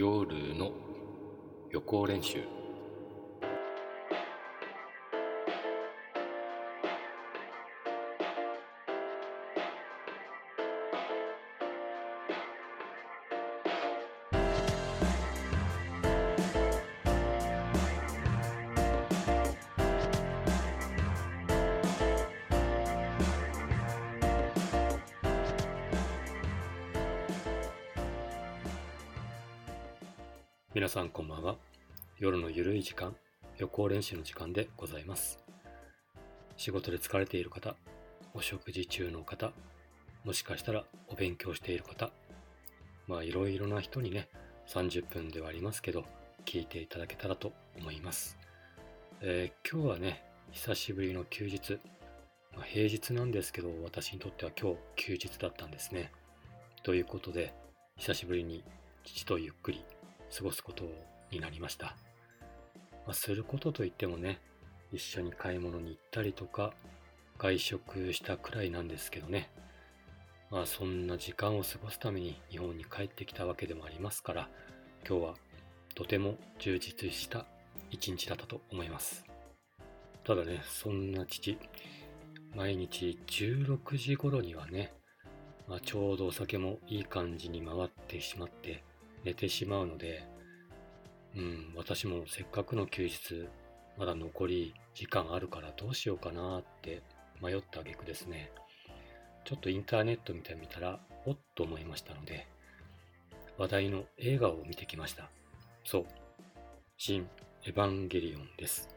夜の予行練習。皆さんこんばんは。夜のゆるい時間予行練習の時間でございます。仕事で疲れている方お食事中の方もしかしたらお勉強している方まあいろいろな人にね30分ではありますけど聞いていただけたらと思います、えー、今日はね久しぶりの休日、まあ、平日なんですけど私にとっては今日休日だったんですね。ということで久しぶりに父とゆっくり過ごすことになりました。まあ、することといってもね、一緒に買い物に行ったりとか、外食したくらいなんですけどね。まあそんな時間を過ごすために日本に帰ってきたわけでもありますから、今日はとても充実した一日だったと思います。ただね、そんな父、毎日16時頃にはね、まあ、ちょうどお酒もいい感じに回ってしまって、寝てしまうので、うん、私もせっかくの休日、まだ残り時間あるからどうしようかなって迷った挙句ですね。ちょっとインターネット見てみたら、おっと思いましたので、話題の映画を見てきました。そう。新エヴァンゲリオンです。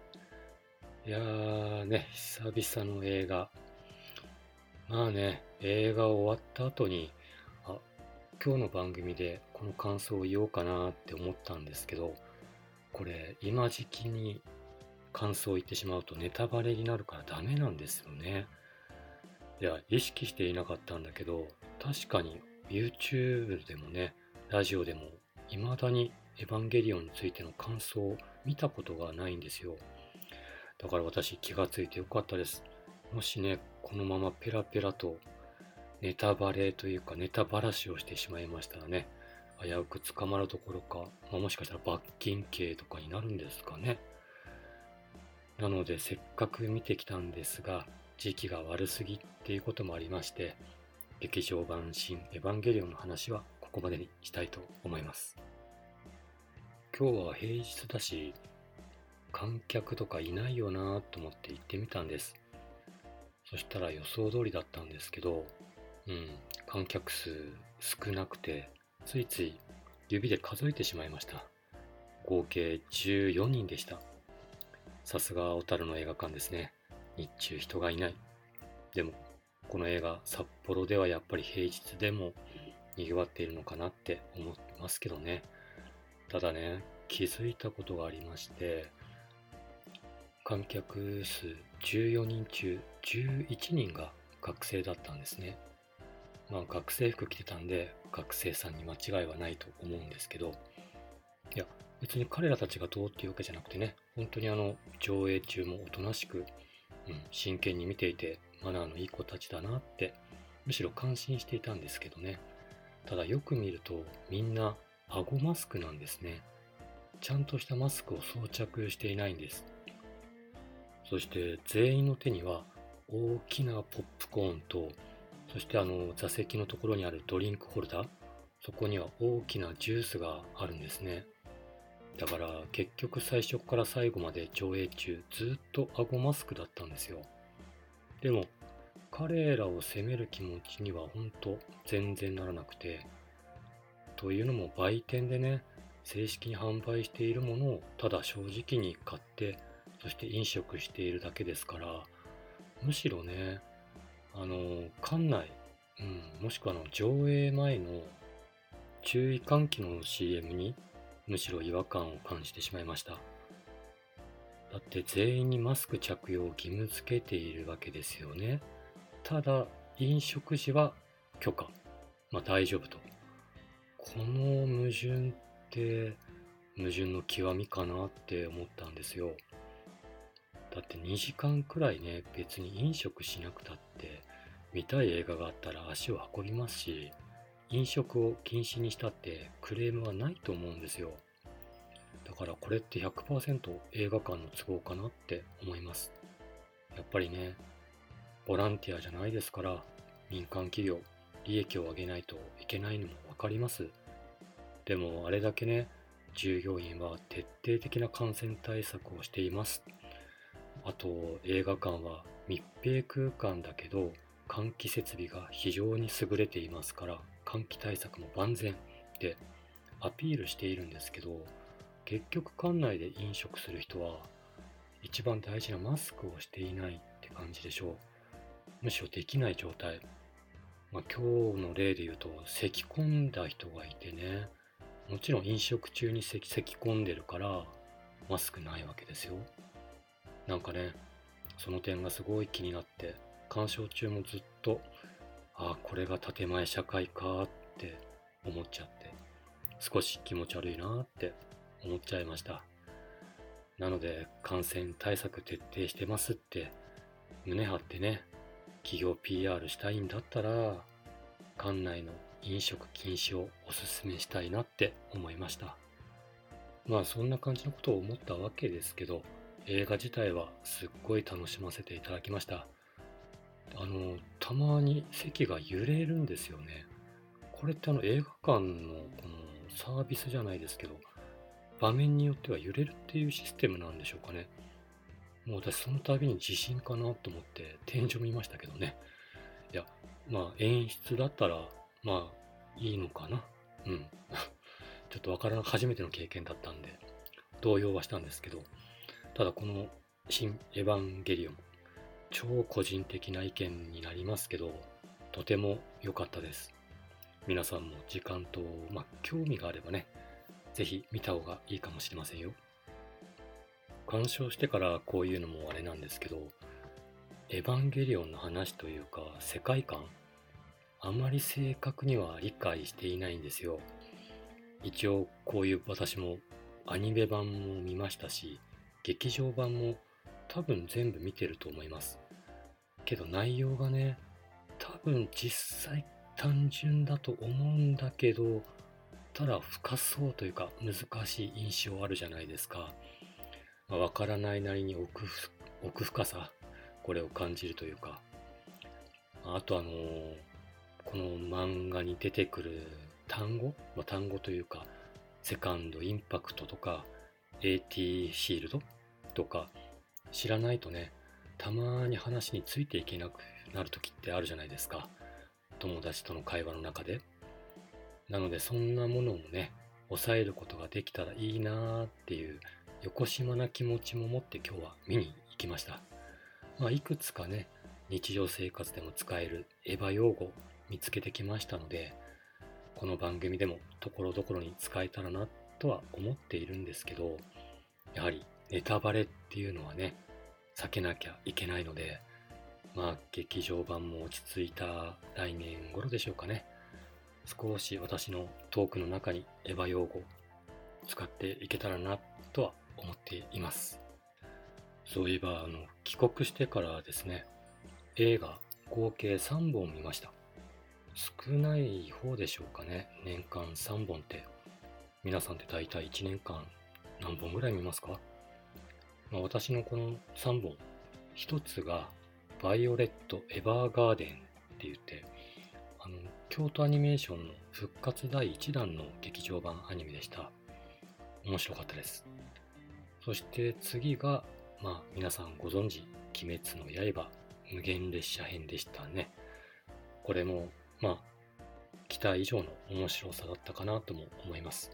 いやーね、久々の映画。まあね、映画終わった後に、今日の番組でこの感想を言おうかなって思ったんですけど、これ今時期に感想を言ってしまうとネタバレになるからダメなんですよね。いや、意識していなかったんだけど、確かに YouTube でもね、ラジオでも未だにエヴァンゲリオンについての感想を見たことがないんですよ。だから私気がついてよかったです。もしね、このままペラペラとネタバレというかネタばらしをしてしまいましたらね、危うく捕まるどころか、まあ、もしかしたら罰金刑とかになるんですかね。なのでせっかく見てきたんですが、時期が悪すぎっていうこともありまして、劇場版新エヴァンゲリオンの話はここまでにしたいと思います。今日は平日だし、観客とかいないよなと思って行ってみたんです。そしたら予想通りだったんですけど、うん、観客数少なくて、ついつい指で数えてしまいました。合計14人でした。さすが小樽の映画館ですね。日中人がいない。でも、この映画、札幌ではやっぱり平日でも賑わっているのかなって思ってますけどね。ただね、気づいたことがありまして、観客数14人中11人が学生だったんですね。まあ学生服着てたんで学生さんに間違いはないと思うんですけど、いや、別に彼らたちがどうっていうわけじゃなくてね、本当にあの、上映中もおとなしく、うん、真剣に見ていて、マナーのいい子たちだなって、むしろ感心していたんですけどね。ただよく見ると、みんな、顎マスクなんですね。ちゃんとしたマスクを装着していないんです。そして全員の手には大きなポップコーンとそしてあの座席のところにあるドリンクホルダー、そこには大きなジュースがあるんですね。だから結局最初から最後まで上映中ずっと顎マスクだったんですよ。でも彼らを責める気持ちには本当全然ならなくて。というのも売店でね、正式に販売しているものをただ正直に買って、そして飲食しているだけですから、むしろね、あの、館内、うん、もしくはの上映前の注意喚起の CM にむしろ違和感を感じてしまいました。だって全員にマスク着用を義務付けているわけですよね。ただ、飲食時は許可。まあ大丈夫と。この矛盾って矛盾の極みかなって思ったんですよ。だって2時間くらいね、別に飲食しなくたって、見たい映画があったら足を運びますし、飲食を禁止にしたってクレームはないと思うんですよ。だからこれって100%映画館の都合かなって思います。やっぱりね、ボランティアじゃないですから、民間企業、利益を上げないといけないのもわかります。でもあれだけね、従業員は徹底的な感染対策をしています。あと映画館は密閉空間だけど換気設備が非常に優れていますから換気対策も万全ってアピールしているんですけど結局館内で飲食する人は一番大事なマスクをしていないって感じでしょう。むしろできない状態。まあ、今日の例で言うと咳き込んだ人がいてね。もちろん飲食中に咳き込んでるからマスクないわけですよ。なんかねその点がすごい気になって鑑賞中もずっとああこれが建前社会かって思っちゃって少し気持ち悪いなって思っちゃいました。なので感染対策徹底してますって胸張ってね企業 PR したいんだったら館内の飲食禁止をおすすめしたいなって思いました。まあそんな感じのことを思ったわけですけど映画自体はすっごい楽しませていただきました。あのたまに席が揺れるんですよね。これってあの映画館のこのサービスじゃないですけど場面によっては揺れるっていうシステムなんでしょうかね。もう私その度に地震かなと思って天井見ましたけどね。いやまあ演出だったらまあいいのかな。うん。ちょっとわからな初めての経験だったんで動揺はしたんですけど。ただこの新エヴァンゲリオン、超個人的な意見になりますけど、とても良かったです。皆さんも時間と、まあ、興味があればね、ぜひ見た方がいいかもしれませんよ。鑑賞してからこういうのもあれなんですけど、エヴァンゲリオンの話というか世界観、あまり正確には理解していないんですよ。一応こういう私もアニメ版も見ましたし、劇場版も多分全部見てると思います。けど内容がね、多分実際単純だと思うんだけど、ただ深そうというか難しい印象あるじゃないですか。まあ、からないなりに奥奥深さ、これを感じるというか。あとあのー、この漫画に出てくる単語、まあ、単語というか、セカンドインパクトとか、AT シールドとか知らないとね、たまに話についていけなくなる時ってあるじゃないですか。友達との会話の中で。なのでそんなものもね、抑えることができたらいいなーっていう横島な気持ちも持って今日は見に行きました。まあ、いくつかね、日常生活でも使えるエヴァ用語見つけてきましたので、この番組でもところどころに使えたらなとは思っているんですけど、やはりネタバレっていうのはね、避けなきゃいけないので、まあ劇場版も落ち着いた来年頃でしょうかね。少し私のトークの中にエヴァ用語使っていけたらなとは思っています。そういえば、あの、帰国してからですね、映画合計3本見ました。少ない方でしょうかね。年間3本って。皆さんって大体1年間何本ぐらい見ますか、まあ、私のこの3本、1つが、バイオレット・エヴァーガーデンって言って、あの、京都アニメーションの復活第1弾の劇場版アニメでした。面白かったです。そして次が、まあ皆さんご存知、鬼滅の刃無限列車編でしたね。これも、まあ、期待以上の面白さだったかなとも思います。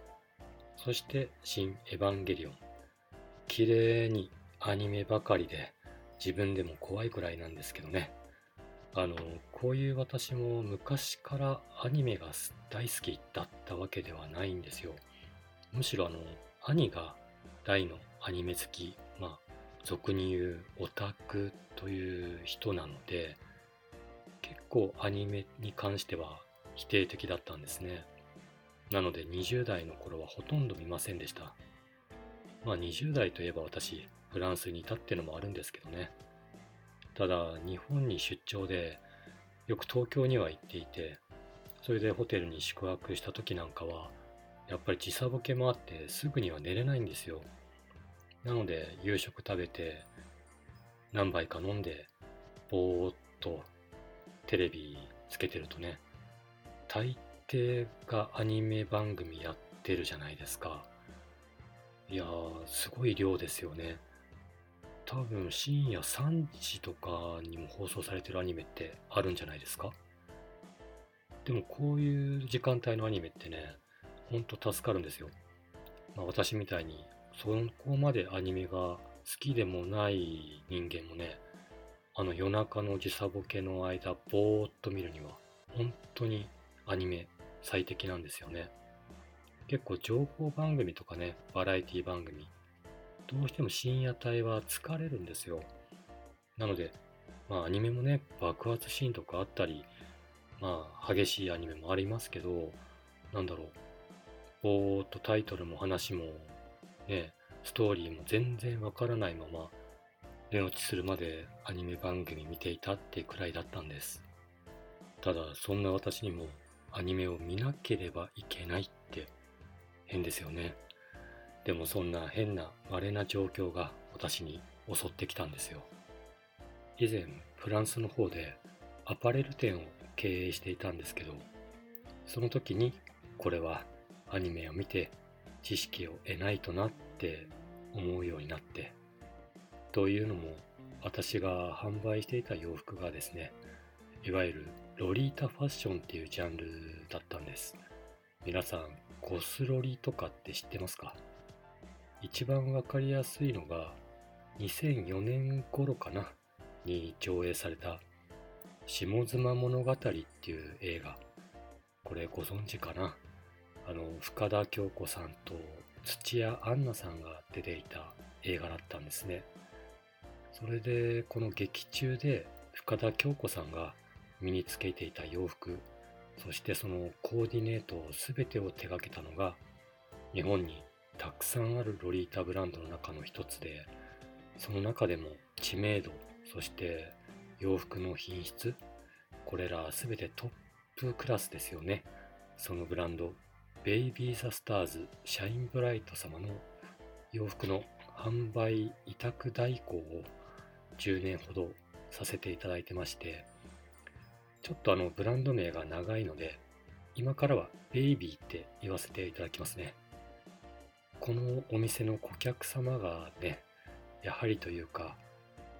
そして新エヴァンゲリオン。綺麗にアニメばかりで自分でも怖いくらいなんですけどね。あの、こういう私も昔からアニメが大好きだったわけではないんですよ。むしろあの、兄が大のアニメ好き、まあ、俗に言うオタクという人なので、結構アニメに関しては否定的だったんですね。なので20代の頃はほとんど見ませんでした。まあ20代といえば私、フランスにいたってのもあるんですけどね。ただ、日本に出張で、よく東京には行っていて、それでホテルに宿泊した時なんかは、やっぱり時差ボケもあってすぐには寝れないんですよ。なので夕食食べて何杯か飲んでぼーっとテレビつけてるとね、大抵がアニメ番組やってるじゃないですか。いやー、すごい量ですよね。多分深夜3時とかにも放送されてるアニメってあるんじゃないですかでもこういう時間帯のアニメってね、ほんと助かるんですよ。まあ、私みたいにそこまでアニメが好きでもない人間もね、あの夜中の時差ボケの間ぼーっと見るには本当にアニメ最適なんですよね。結構情報番組とかね、バラエティ番組、どうしても深夜帯は疲れるんですよ。なので、まあアニメもね、爆発シーンとかあったり、まあ、激しいアニメもありますけど、なんだろう、ぼーっとタイトルも話も、ね、ストーリーも全然わからないまま、寝落ちするまでアニメ番組見ていたってくらいだったんです。ただ、そんな私にもアニメを見なければいけないって変ですよね。でもそんな変な稀な状況が私に襲ってきたんですよ。以前、フランスの方でアパレル店を経営していたんですけど、その時にこれはアニメを見て知識を得ないとなって思うようになって、というのも私が販売していた洋服がですね、いわゆるロリータファッションっていうジャンルだったんです。皆さん、ゴスロリとかって知ってますか？一番わかりやすいのが2004年頃かなに上映された下妻物語っていう映画。これご存知かな？あの、深田恭子さんと土屋アンナさんが出ていた映画だったんですね。それで、この劇中で深田恭子さんが身につけていた洋服、そしてそのコーディネート全てを手掛けたのが、日本にたくさんあるロリータブランドの中の一つで、その中でも知名度、そして洋服の品質、これらすべてトップクラスですよね。そのブランド、ベイビーザスターズシャインブライト様の洋服の販売委託代行を10年ほどさせていただいてまして、ちょっとあのブランド名が長いので、今からはベイビーって言わせていただきますね。このお店の顧客様がね、やはりというか、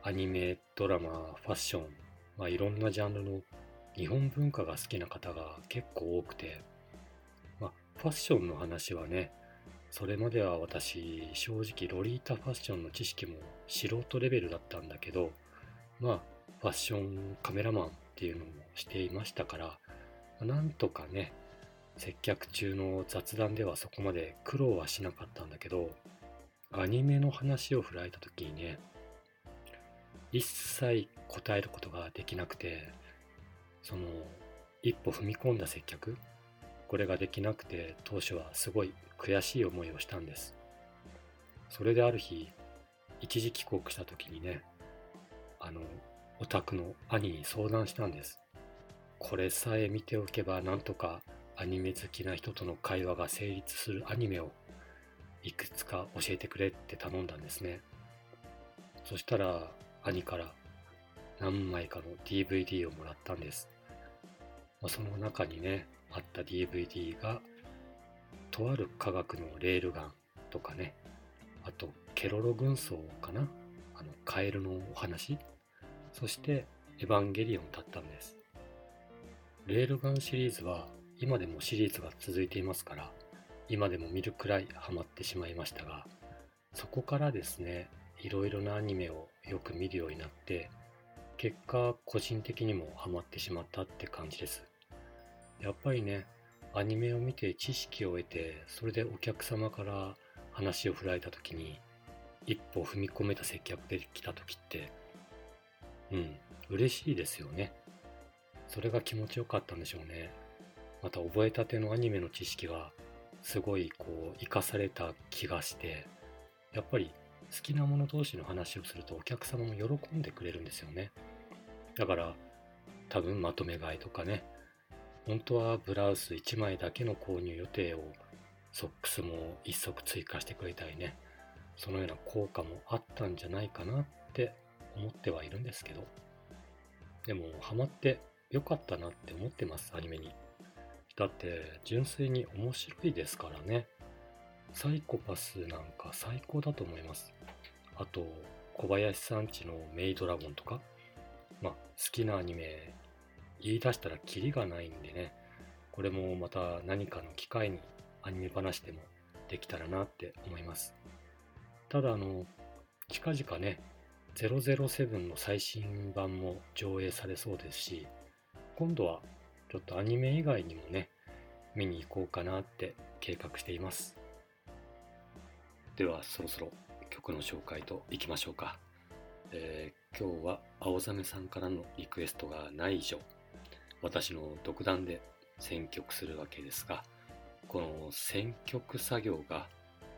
アニメ、ドラマ、ファッション、まあ、いろんなジャンルの日本文化が好きな方が結構多くて、まあ、ファッションの話はね、それまでは私、正直ロリータファッションの知識も素人レベルだったんだけど、まあ、ファッションカメラマンっていうのもしていましたから、なんとかね、接客中の雑談ではそこまで苦労はしなかったんだけど、アニメの話を振られた時にね、一切答えることができなくて、その、一歩踏み込んだ接客、これができなくて当初はすごい悔しい思いをしたんです。それである日、一時帰国した時にね、あの、お宅の兄に相談したんです。これさえ見ておけばなんとかアニメ好きな人との会話が成立するアニメをいくつか教えてくれって頼んだんですね。そしたら兄から何枚かの DVD をもらったんです。ま、その中にね、あった DVD が、とある科学のレールガンとかね、あと、ケロロ軍曹かな？あの、カエルのお話？そして、エヴァンゲリオンだったんです。レールガンシリーズは、今でもシリーズが続いていますから、今でも見るくらいハマってしまいましたが、そこからですね、いろいろなアニメをよく見るようになって、結果個人的にもハマってしまったって感じです。やっぱりね、アニメを見て知識を得て、それでお客様から話を振られた時に、一歩踏み込めた接客できた時って、うん、嬉しいですよね。それが気持ちよかったんでしょうね。また覚えたてのアニメの知識がすごいこう活かされた気がして、やっぱり好きなもの同士の話をするとお客様も喜んでくれるんですよね。だから多分まとめ買いとかね、本当はブラウス1枚だけの購入予定をソックスも1足追加してくれたりねそのような効果もあったんじゃないかなって思ってはいるんですけどでもハマってよかったなって思ってますアニメに。だって純粋に面白いですからね。サイコパスなんか最高だと思います。あと小林さんちのメイドラゴンとかまあ好きなアニメ言い出したらキリがないんでね。これもまた何かの機会にアニメ話でもできたらなって思います。ただあの近々ね007の最新版も上映されそうですし今度はちょっとアニメ以外にもね見に行こうかなって計画しています。ではそろそろ曲の紹介といきましょうか、えー、今日は青ざめさんからのリクエストがない以上私の独断で選曲するわけですがこの選曲作業が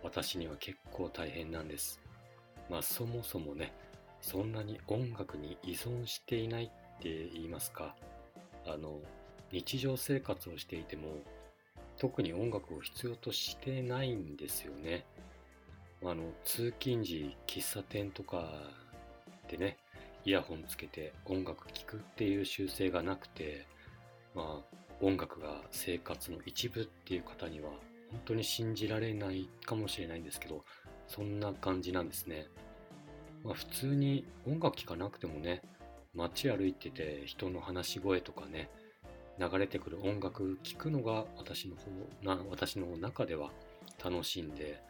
私には結構大変なんです。まあそもそもねそんなに音楽に依存していないって言いますか？あの日常生活をしていても特に音楽を必要としてないんですよね。あの通勤時喫茶店とかでねイヤホンつけて音楽聴くっていう習性がなくてまあ音楽が生活の一部っていう方には本当に信じられないかもしれないんですけどそんな感じなんですね、まあ、普通に音楽聴かなくてもね街歩いてて人の話し声とかね流れてくる音楽聴くのが私の方な私の中では楽しんで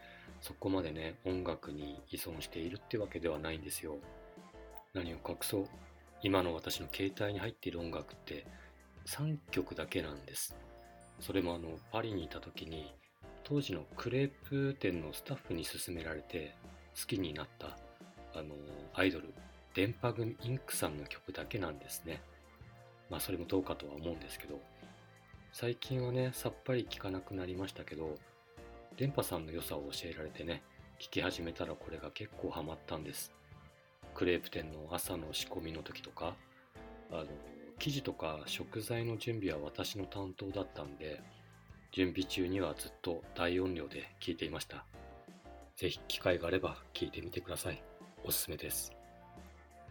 そこまでね、音楽に依存しているってわけではないんですよ。何を隠そう。今の私の携帯に入っている音楽って3曲だけなんです。それもあの、パリにいた時に、当時のクレープ店のスタッフに勧められて好きになったあのアイドル電波組インクさんの曲だけなんですねまあそれもどうかとは思うんですけど最近はねさっぱり聴かなくなりましたけど電波さんの良さを教えられてね、聞き始めたらこれが結構ハマったんです。クレープ店の朝の仕込みの時とか、あの、生地とか食材の準備は私の担当だったんで、準備中にはずっと大音量で聞いていました。ぜひ機会があれば聞いてみてください。おすすめです。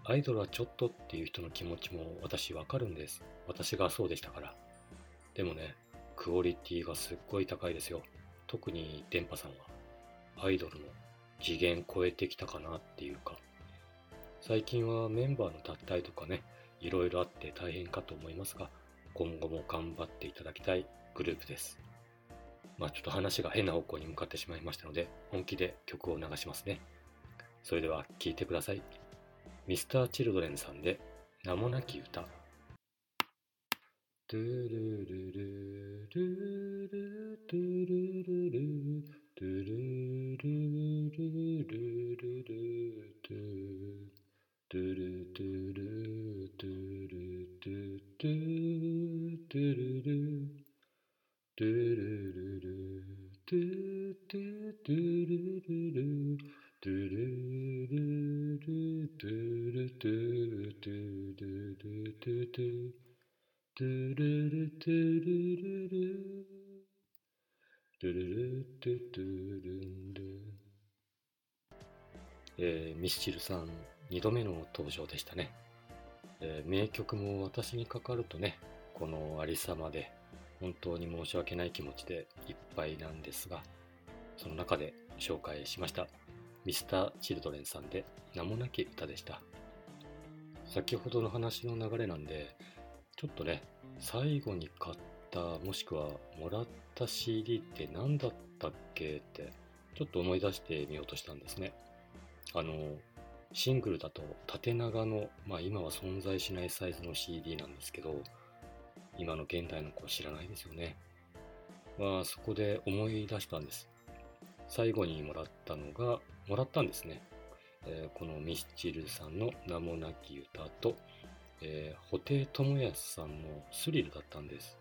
アイドルはちょっとっていう人の気持ちも私わかるんです。私がそうでしたから。でもね、クオリティがすっごい高いですよ。特に電波さんはアイドルの次元超えてきたかなっていうか最近はメンバーの脱退とかねいろいろあって大変かと思いますが今後も頑張っていただきたいグループですまあちょっと話が変な方向に向かってしまいましたので本気で曲を流しますねそれでは聴いてください。Mr.Children さんで名もなき歌。ドゥルルルルルルドゥルルルドゥルルルルルルドゥドゥルドゥルドゥルドゥドゥドゥルルドゥルルルドゥドゥドゥルルルドゥルルルドゥルドゥルドゥドゥドゥドゥドゥドゥルルトゥルルルルルルトゥトゥルンルえー、ミスチルさん2度目の登場でしたね、えー、名曲も私にかかるとねこのありさまで本当に申し訳ない気持ちでいっぱいなんですがその中で紹介しました。ミスター・チルドレンさんで名もなき歌でした先ほどの話の流れなんでちょっとね、最後に買った、もしくはもらった CD って何だったっけって、ちょっと思い出してみようとしたんですね。あの、シングルだと縦長の、まあ今は存在しないサイズの CD なんですけど、今の現代の子知らないですよね。まあそこで思い出したんです。最後にもらったのが、もらったんですね。えー、このミスチルさんの名もなき歌と、え、布袋寅泰さんのスリルだったんです。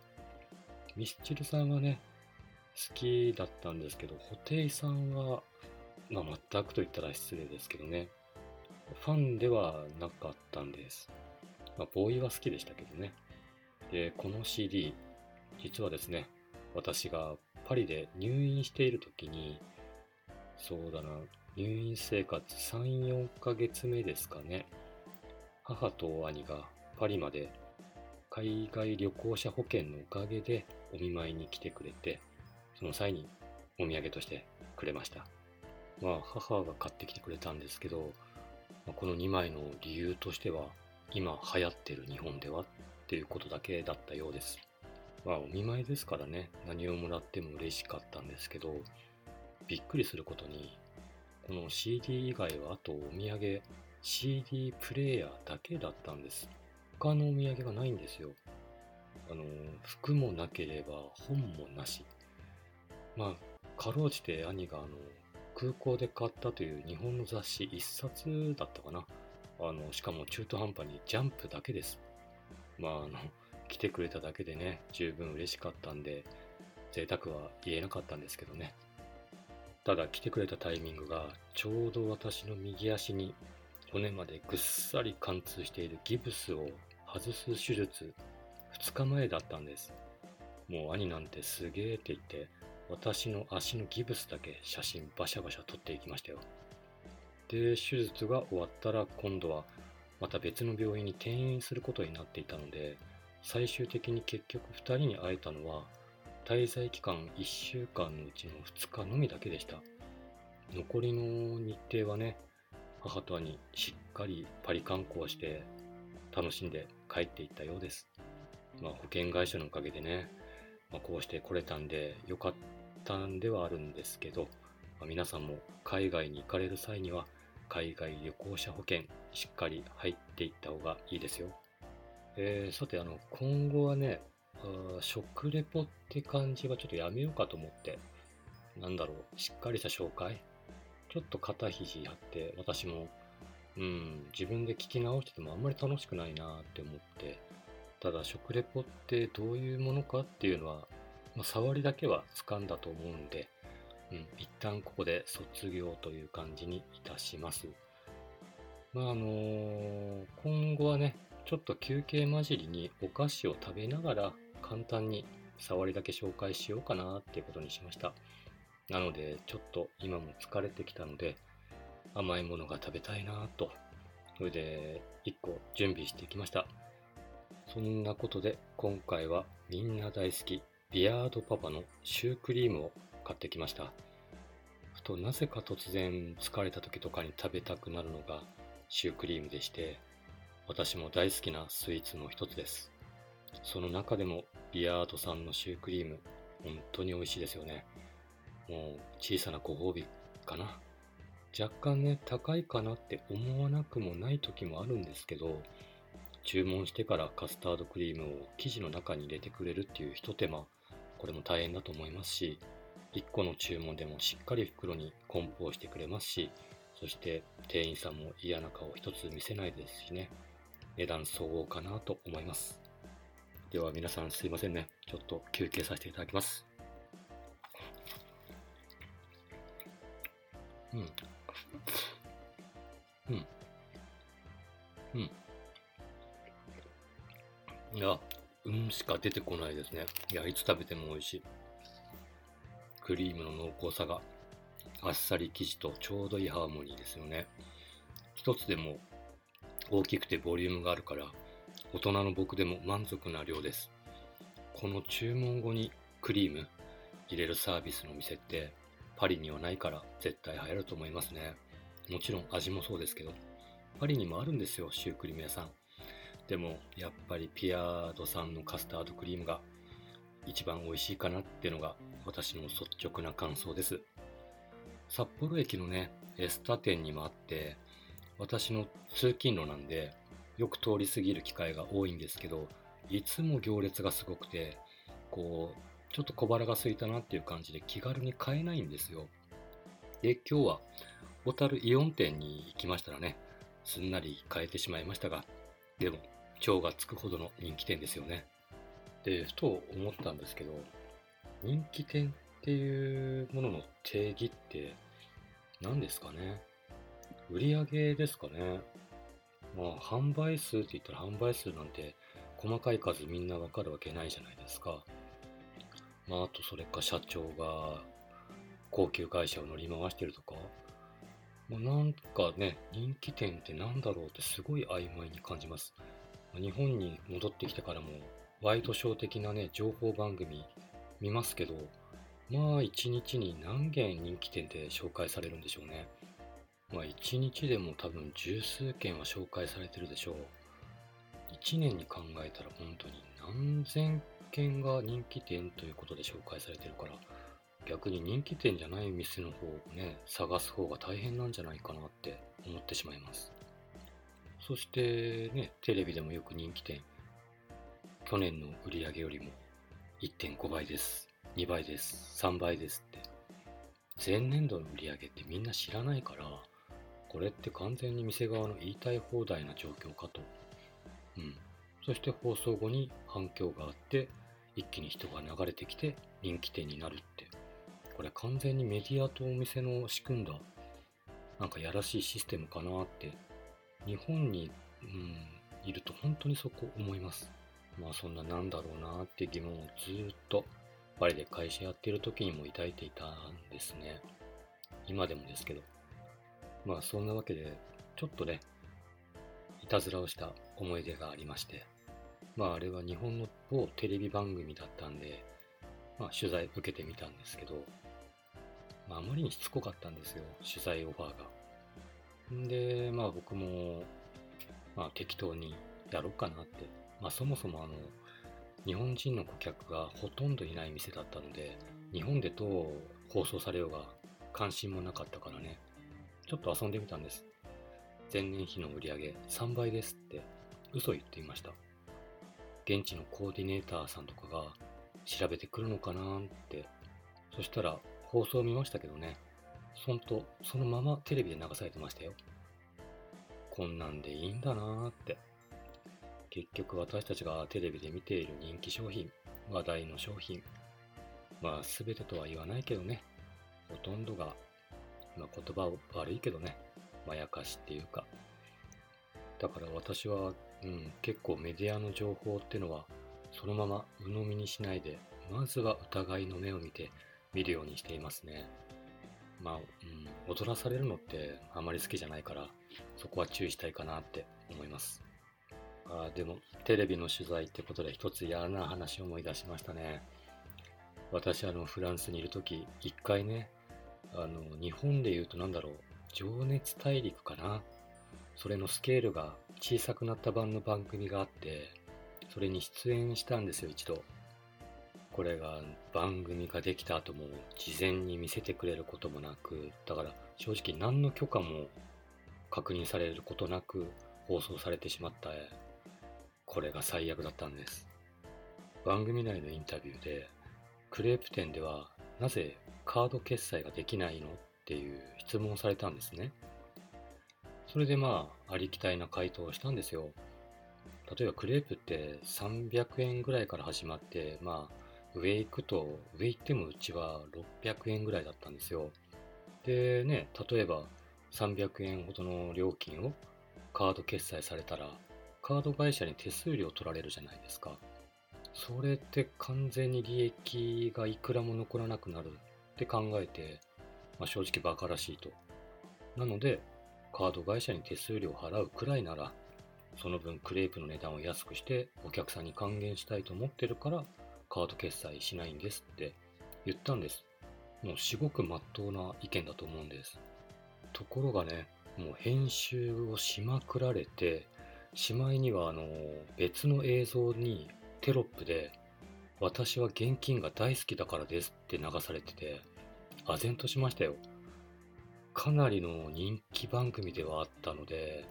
ミスチルさんはね、好きだったんですけど、布袋さんは、まあ、全くと言ったら失礼ですけどね、ファンではなかったんです。まあ、ボーイは好きでしたけどね。で、この CD、実はですね、私がパリで入院している時に、そうだな、入院生活3、4ヶ月目ですかね。母と兄がパリまで海外旅行者保険のおかげでお見舞いに来てくれて、その際にお土産としてくれました。まあ母が買ってきてくれたんですけど、この2枚の理由としては、今流行ってる日本ではっていうことだけだったようです。まあお見舞いですからね、何をもらっても嬉しかったんですけど、びっくりすることに、この CD 以外はあとお土産 CD プレイヤーだけだったんです。他のお土産がないんですよ。あの、服もなければ本もなし。まあ、かろうじて兄があの、空港で買ったという日本の雑誌一冊だったかな。あの、しかも中途半端にジャンプだけです。まあ、あの、来てくれただけでね、十分嬉しかったんで、贅沢は言えなかったんですけどね。ただ来てくれたタイミングが、ちょうど私の右足に骨までぐっさり貫通しているギブスを外す手術2日前だったんです。もう兄なんてすげーって言って、私の足のギブスだけ写真バシャバシャ撮っていきましたよ。で、手術が終わったら今度はまた別の病院に転院することになっていたので、最終的に結局2人に会えたのは、滞在期間1週間のうちの2日のみだけでした。残りの日程はね、母と兄しっかりパリ観光して楽しんで帰っていったようです。まあ、保険会社のおかげでね、まあ、こうして来れたんで良かったんではあるんですけど、まあ、皆さんも海外に行かれる際には海外旅行者保険しっかり入っていった方がいいですよ。えー、さてあの今後はねあ食レポって感じはちょっとやめようかと思って。なんだろうしっかりした紹介？ちょっと肩肘やって私もうん自分で聞き直しててもあんまり楽しくないなって思って。ただ食レポってどういうものかっていうのは、まあ、触りだけは掴んだと思うんでうん、一旦ここで卒業という感じにいたします。まああのー、今後はね、ちょっと休憩混じりにお菓子を食べながら簡単に触りだけ紹介しようかなっていうことにしました。なので、ちょっと今も疲れてきたので、甘いものが食べたいなと。それで、1個準備してきました。そんなことで、今回はみんな大好き、ビアードパパのシュークリームを買ってきました。ふとなぜか突然疲れた時とかに食べたくなるのがシュークリームでして、私も大好きなスイーツの一つです。その中でもビアードさんのシュークリーム、本当に美味しいですよね。もう小さなご褒美かな。若干ね、高いかなって思わなくもない時もあるんですけど、注文してからカスタードクリームを生地の中に入れてくれるっていう一手間、これも大変だと思いますし、1個の注文でもしっかり袋に梱包してくれますし、そして店員さんも嫌な顔一つ見せないですしね、値段相応かなと思います。では皆さんすいませんね。ちょっと休憩させていただきます。うん。うん。うん。いや、うんしか出てこないですね。いや、いつ食べても美味しい。クリームの濃厚さがあっさり生地とちょうどいいハーモニーですよね。一つでも大きくてボリュームがあるから大人の僕でも満足な量です。この注文後にクリーム入れるサービスの店ってパリにはないから絶対流行ると思いますね。もちろん味もそうですけど、パリにもあるんですよ、シュークリーム屋さん。でもやっぱりピアードさんのカスタードクリームが一番美味しいかなってのが私の率直な感想です。札幌駅のね、エスタ店にもあって、私の通勤路なんで、よく通り過ぎる機会が多いんですけど、いつも行列がすごくて、こう、ちょっと小腹が空いたなっていう感じで気軽に買えないんですよ。で、今日は、小樽イオン店に行きましたらね、すんなり買えてしまいましたが、でも、腸がつくほどの人気店ですよね。で、ふと思ったんですけど、人気店っていうものの定義って何ですかね？売り上げですかね？まあ、販売数って言ったら販売数なんて細かい数みんなわかるわけないじゃないですか。まあ、あとそれか社長が高級会社を乗り回してるとか、まあ、なんかね、人気店って何だろうってすごい曖昧に感じます。日本に戻ってきてからも、ワイドショー的なね、情報番組見ますけど、まあ一日に何件人気店で紹介されるんでしょうね。まあ一日でも多分十数件は紹介されてるでしょう。1年に考えたら本当に何千件が人気店ということで紹介されてるから、逆に人気店じゃない店の方をね、探す方が大変なんじゃないかなって思ってしまいます。そしてね、テレビでもよく人気店、去年の売り上げよりも1.5倍です、2倍です、3倍ですって、前年度の売り上げってみんな知らないから、これって完全に店側の言いたい放題な状況かと。うん。そして放送後に反響があって、一気に人が流れてきて人気店になるって。これ完全にメディアとお店の仕組んだ、なんかやらしいシステムかなって、日本に、うん、いると本当にそこ思います。まあそんななんだろうなって疑問をずっとパリで会社やってる時にも抱いていたんですね。今でもですけど。まあそんなわけで、ちょっとね、いたずらをした思い出がありまして、まああれは日本の某テレビ番組だったんで、まあ取材受けてみたんですけど、まああまりにしつこかったんですよ、取材オファーが。んで、まあ僕も、まあ適当にやろうかなって。まあそもそもあの、日本人の顧客がほとんどいない店だったので、日本でどう放送されようが関心もなかったからね、ちょっと遊んでみたんです。前年比の売り上げ3倍ですって嘘言っていました。現地のコーディネーターさんとかが調べてくるのかなって。そしたら放送を見ましたけどね、ほんとそのままテレビで流されてましたよ。こんなんでいいんだなーって。結局私たちがテレビで見ている人気商品、話題の商品、まあ全てとは言わないけどね、ほとんどが、まあ言葉悪いけどね、まやかしっていうか。だから私は、うん、結構メディアの情報ってのは、そのまま鵜呑みにしないで、まずは疑いの目を見て見るようにしていますね。まあ、うん、踊らされるのってあまり好きじゃないから、そこは注意したいかなって思います。あでも、テレビの取材ってことで一つ嫌な話を思い出しましたね。私、あの、フランスにいるとき、一回ね、あの、日本で言うとなんだろう、情熱大陸かな。それのスケールが小さくなった版の番組があって、それに出演したんですよ、一度。これが番組ができた後も事前に見せてくれることもなく、だから正直何の許可も確認されることなく放送されてしまったこれが最悪だったんです。番組内のインタビューで、クレープ店ではなぜカード決済ができないのっていう質問をされたんですね。それでまあ、ありきたりな回答をしたんですよ。例えばクレープって300円ぐらいから始まって、まあ、上行くと、上行ってもうちは600円ぐらいだったんですよ。でね、例えば300円ほどの料金をカード決済されたら、カード会社に手数料取られるじゃないですか。それって完全に利益がいくらも残らなくなるって考えて、まあ、正直バカらしいと。なので、カード会社に手数料を払うくらいなら、その分クレープの値段を安くしてお客さんに還元したいと思ってるから、カード決済しないんですって言ったんです。もう至極真っ当な意見だと思うんです。ところがね、もう編集をしまくられて、しまいにはあの別の映像にテロップで私は現金が大好きだからですって流されてて、唖然としましたよ。かなりの人気番組ではあったので、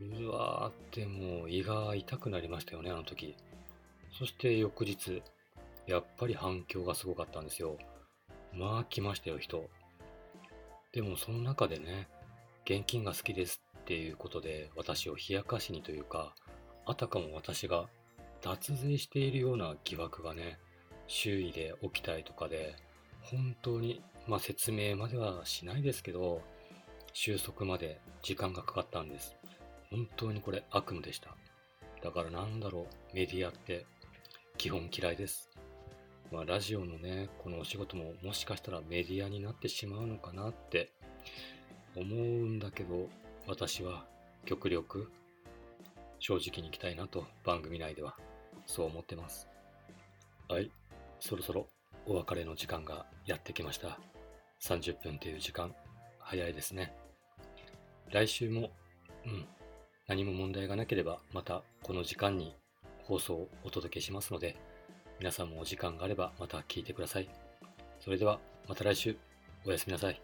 うわーってもう胃が痛くなりましたよね、あの時。そして翌日、やっぱり反響がすごかったんですよ。まあ来ましたよ、人。でもその中でね、現金が好きですっていうことで私を冷やかしにというか、あたかも私が脱税しているような疑惑がね、周囲で起きたりとかで、本当に、まあ説明まではしないですけど、収束まで時間がかかったんです。本当にこれ悪夢でした。だからなんだろう、メディアって基本嫌いです。まあ、ラジオのね、このお仕事ももしかしたらメディアになってしまうのかなって思うんだけど、私は極力正直にいきたいなと番組内ではそう思ってます。はい、そろそろお別れの時間がやってきました。30分という時間、早いですね。来週も、うん、何も問題がなければまたこの時間に放送をお届けしますので、皆さんもお時間があればまた聞いてください。それではまた来週おやすみなさい。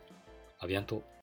アビアント。